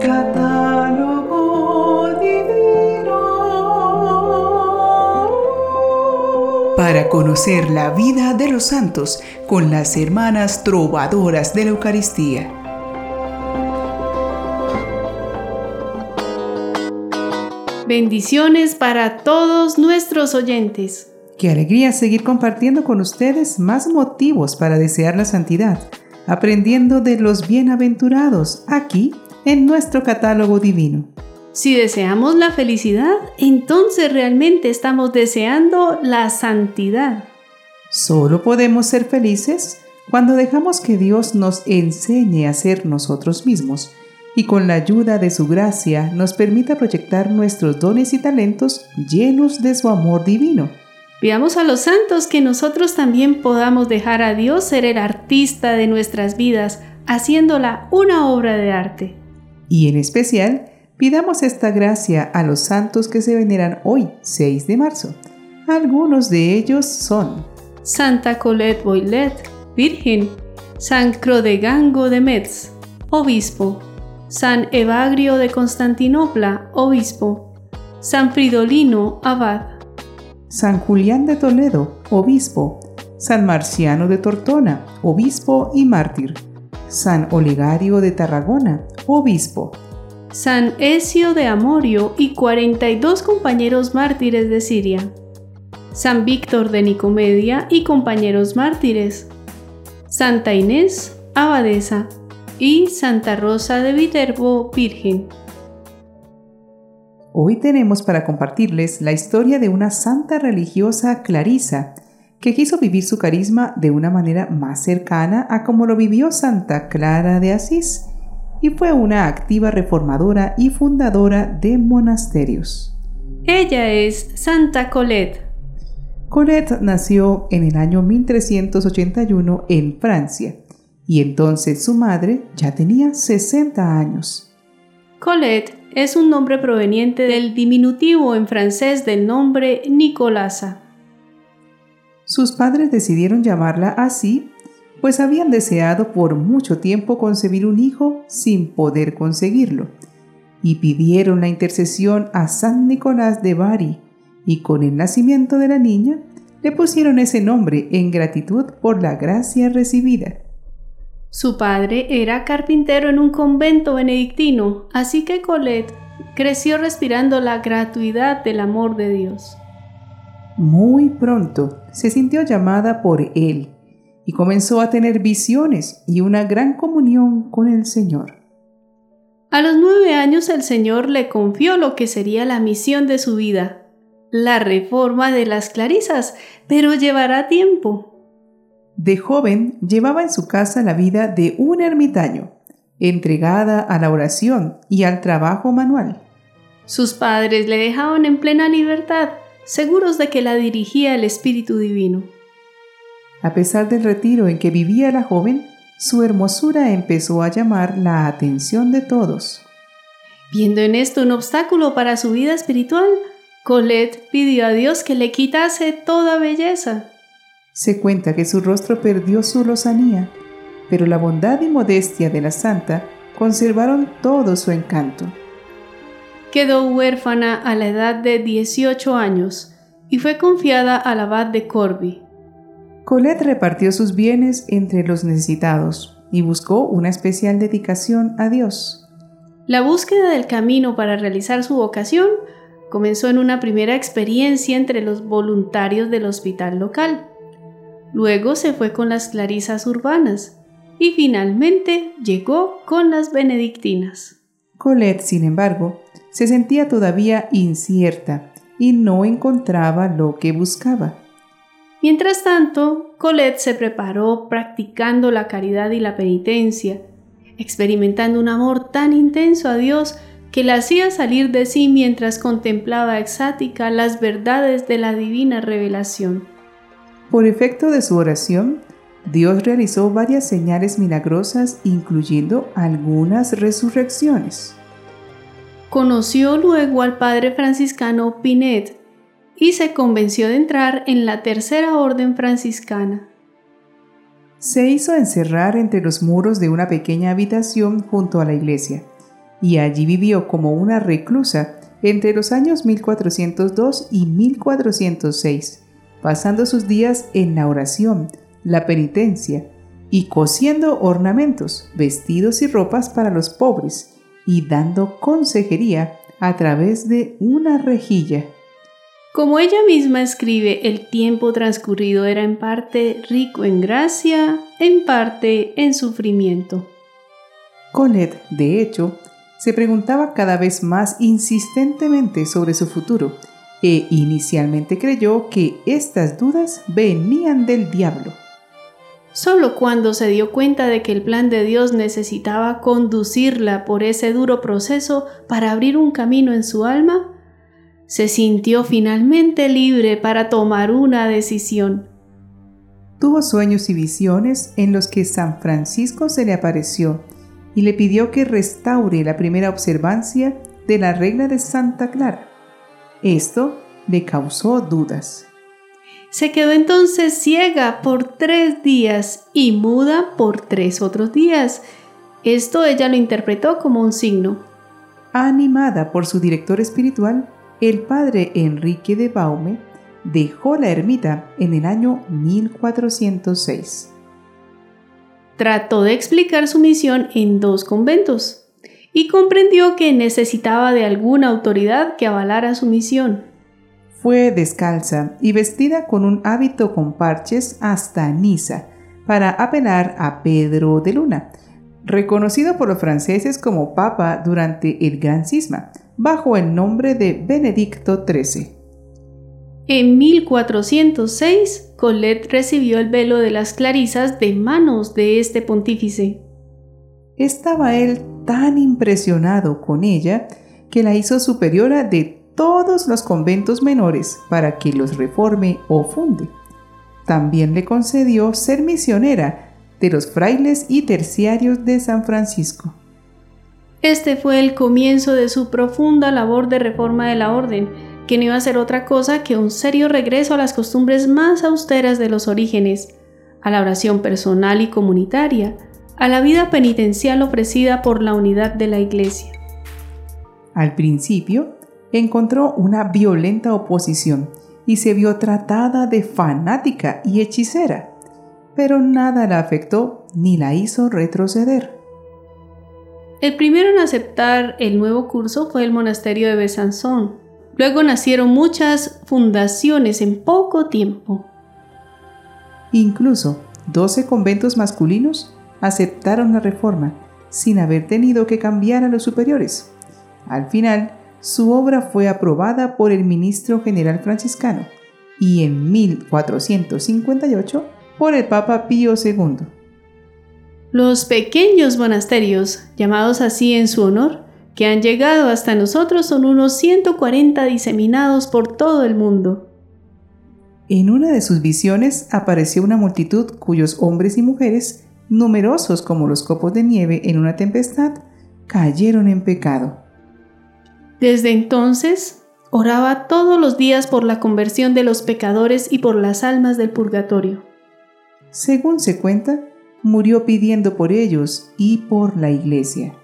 Catálogo divino. Para conocer la vida de los santos con las hermanas trovadoras de la Eucaristía. Bendiciones para todos nuestros oyentes. Qué alegría seguir compartiendo con ustedes más motivos para desear la santidad, aprendiendo de los bienaventurados aquí en nuestro catálogo divino. Si deseamos la felicidad, entonces realmente estamos deseando la santidad. Solo podemos ser felices cuando dejamos que Dios nos enseñe a ser nosotros mismos y con la ayuda de su gracia nos permita proyectar nuestros dones y talentos llenos de su amor divino. Veamos a los santos que nosotros también podamos dejar a Dios ser el artista de nuestras vidas, haciéndola una obra de arte. Y en especial, pidamos esta gracia a los santos que se veneran hoy, 6 de marzo. Algunos de ellos son Santa Colette Boylet, Virgen, San Crodegango de Metz, Obispo, San Evagrio de Constantinopla, obispo, San Fridolino, abad, San Julián de Toledo, obispo, San Marciano de Tortona, obispo y mártir, San Olegario de Tarragona, obispo, San Esio de Amorio y 42 compañeros mártires de Siria, San Víctor de Nicomedia y compañeros mártires, Santa Inés, abadesa, y Santa Rosa de Viterbo, Virgen. Hoy tenemos para compartirles la historia de una santa religiosa Clarisa, que quiso vivir su carisma de una manera más cercana a como lo vivió Santa Clara de Asís, y fue una activa reformadora y fundadora de monasterios. Ella es Santa Colette. Colette nació en el año 1381 en Francia y entonces su madre ya tenía 60 años. Colette es un nombre proveniente del diminutivo en francés del nombre Nicolasa. Sus padres decidieron llamarla así, pues habían deseado por mucho tiempo concebir un hijo sin poder conseguirlo, y pidieron la intercesión a San Nicolás de Bari, y con el nacimiento de la niña le pusieron ese nombre en gratitud por la gracia recibida. Su padre era carpintero en un convento benedictino, así que Colette creció respirando la gratuidad del amor de Dios. Muy pronto se sintió llamada por él y comenzó a tener visiones y una gran comunión con el Señor. A los nueve años el Señor le confió lo que sería la misión de su vida, la reforma de las clarisas, pero llevará tiempo. De joven llevaba en su casa la vida de un ermitaño, entregada a la oración y al trabajo manual. Sus padres le dejaban en plena libertad, seguros de que la dirigía el Espíritu Divino. A pesar del retiro en que vivía la joven, su hermosura empezó a llamar la atención de todos. Viendo en esto un obstáculo para su vida espiritual, Colette pidió a Dios que le quitase toda belleza. Se cuenta que su rostro perdió su lozanía, pero la bondad y modestia de la santa conservaron todo su encanto. Quedó huérfana a la edad de 18 años y fue confiada al abad de Corby. Colette repartió sus bienes entre los necesitados y buscó una especial dedicación a Dios. La búsqueda del camino para realizar su vocación comenzó en una primera experiencia entre los voluntarios del hospital local. Luego se fue con las clarisas urbanas y finalmente llegó con las benedictinas. Colette, sin embargo, se sentía todavía incierta y no encontraba lo que buscaba. Mientras tanto, Colette se preparó practicando la caridad y la penitencia, experimentando un amor tan intenso a Dios que la hacía salir de sí mientras contemplaba exática las verdades de la divina revelación. Por efecto de su oración, Dios realizó varias señales milagrosas, incluyendo algunas resurrecciones. Conoció luego al padre franciscano Pinet y se convenció de entrar en la tercera orden franciscana. Se hizo encerrar entre los muros de una pequeña habitación junto a la iglesia y allí vivió como una reclusa entre los años 1402 y 1406, pasando sus días en la oración, la penitencia y cosiendo ornamentos, vestidos y ropas para los pobres y dando consejería a través de una rejilla. Como ella misma escribe, el tiempo transcurrido era en parte rico en gracia, en parte en sufrimiento. Colette, de hecho, se preguntaba cada vez más insistentemente sobre su futuro e inicialmente creyó que estas dudas venían del diablo. Solo cuando se dio cuenta de que el plan de Dios necesitaba conducirla por ese duro proceso para abrir un camino en su alma, se sintió finalmente libre para tomar una decisión. Tuvo sueños y visiones en los que San Francisco se le apareció y le pidió que restaure la primera observancia de la regla de Santa Clara. Esto le causó dudas. Se quedó entonces ciega por tres días y muda por tres otros días. Esto ella lo interpretó como un signo. Animada por su director espiritual, el padre Enrique de Baume dejó la ermita en el año 1406. Trató de explicar su misión en dos conventos y comprendió que necesitaba de alguna autoridad que avalara su misión. Fue descalza y vestida con un hábito con parches hasta Niza para apelar a Pedro de Luna, reconocido por los franceses como papa durante el Gran Cisma, bajo el nombre de Benedicto XIII. En 1406, Colette recibió el velo de las clarisas de manos de este pontífice. Estaba él tan impresionado con ella que la hizo superiora de todos los conventos menores para que los reforme o funde. También le concedió ser misionera de los frailes y terciarios de San Francisco. Este fue el comienzo de su profunda labor de reforma de la orden, que no iba a ser otra cosa que un serio regreso a las costumbres más austeras de los orígenes, a la oración personal y comunitaria, a la vida penitencial ofrecida por la unidad de la Iglesia. Al principio, encontró una violenta oposición y se vio tratada de fanática y hechicera, pero nada la afectó ni la hizo retroceder. El primero en aceptar el nuevo curso fue el monasterio de Besançon. Luego nacieron muchas fundaciones en poco tiempo. Incluso 12 conventos masculinos aceptaron la reforma sin haber tenido que cambiar a los superiores. Al final, su obra fue aprobada por el ministro general franciscano y en 1458 por el Papa Pío II. Los pequeños monasterios, llamados así en su honor, que han llegado hasta nosotros son unos 140 diseminados por todo el mundo. En una de sus visiones apareció una multitud cuyos hombres y mujeres, numerosos como los copos de nieve en una tempestad, cayeron en pecado. Desde entonces, oraba todos los días por la conversión de los pecadores y por las almas del purgatorio. Según se cuenta, murió pidiendo por ellos y por la iglesia.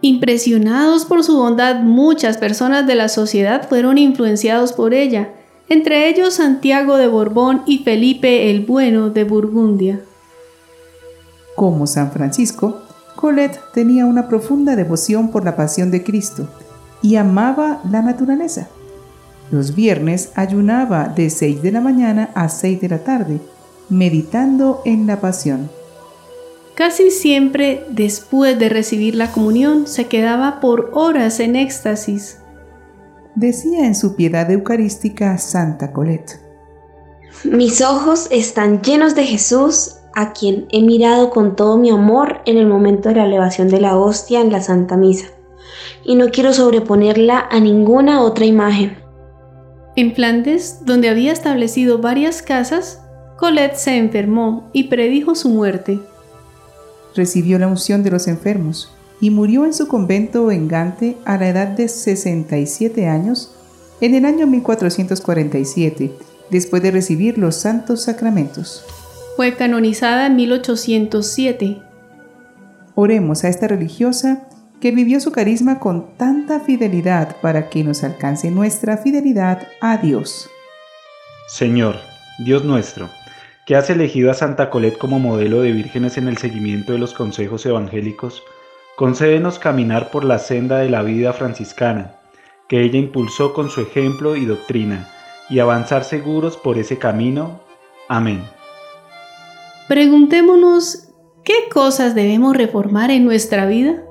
Impresionados por su bondad, muchas personas de la sociedad fueron influenciados por ella, entre ellos Santiago de Borbón y Felipe el Bueno de Burgundia. Como San Francisco, Colette tenía una profunda devoción por la pasión de Cristo y amaba la naturaleza. Los viernes ayunaba de 6 de la mañana a 6 de la tarde meditando en la pasión. Casi siempre después de recibir la comunión se quedaba por horas en éxtasis. Decía en su piedad eucarística Santa Colette. Mis ojos están llenos de Jesús, a quien he mirado con todo mi amor en el momento de la elevación de la hostia en la Santa Misa, y no quiero sobreponerla a ninguna otra imagen. En Flandes, donde había establecido varias casas, Colette se enfermó y predijo su muerte. Recibió la unción de los enfermos y murió en su convento en Gante a la edad de 67 años en el año 1447, después de recibir los santos sacramentos. Fue canonizada en 1807. Oremos a esta religiosa que vivió su carisma con tanta fidelidad para que nos alcance nuestra fidelidad a Dios. Señor, Dios nuestro, que has elegido a Santa Colette como modelo de vírgenes en el seguimiento de los consejos evangélicos, concédenos caminar por la senda de la vida franciscana, que ella impulsó con su ejemplo y doctrina, y avanzar seguros por ese camino. Amén. Preguntémonos, ¿qué cosas debemos reformar en nuestra vida?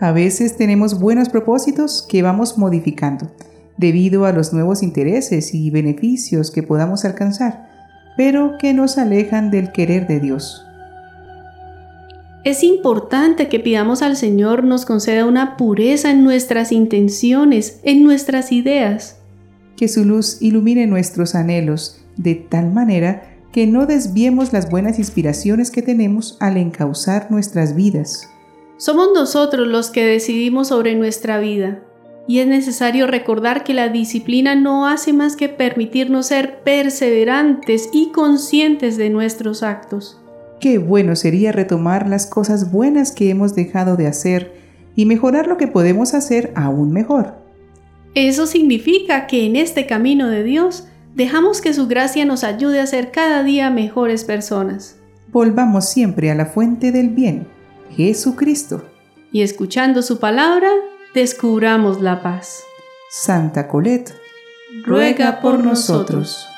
A veces tenemos buenos propósitos que vamos modificando debido a los nuevos intereses y beneficios que podamos alcanzar, pero que nos alejan del querer de Dios. Es importante que pidamos al Señor nos conceda una pureza en nuestras intenciones, en nuestras ideas. Que su luz ilumine nuestros anhelos de tal manera que no desviemos las buenas inspiraciones que tenemos al encauzar nuestras vidas. Somos nosotros los que decidimos sobre nuestra vida. Y es necesario recordar que la disciplina no hace más que permitirnos ser perseverantes y conscientes de nuestros actos. Qué bueno sería retomar las cosas buenas que hemos dejado de hacer y mejorar lo que podemos hacer aún mejor. Eso significa que en este camino de Dios dejamos que su gracia nos ayude a ser cada día mejores personas. Volvamos siempre a la fuente del bien Jesucristo. Y escuchando su palabra, descubramos la paz. Santa Colette, ruega por nosotros.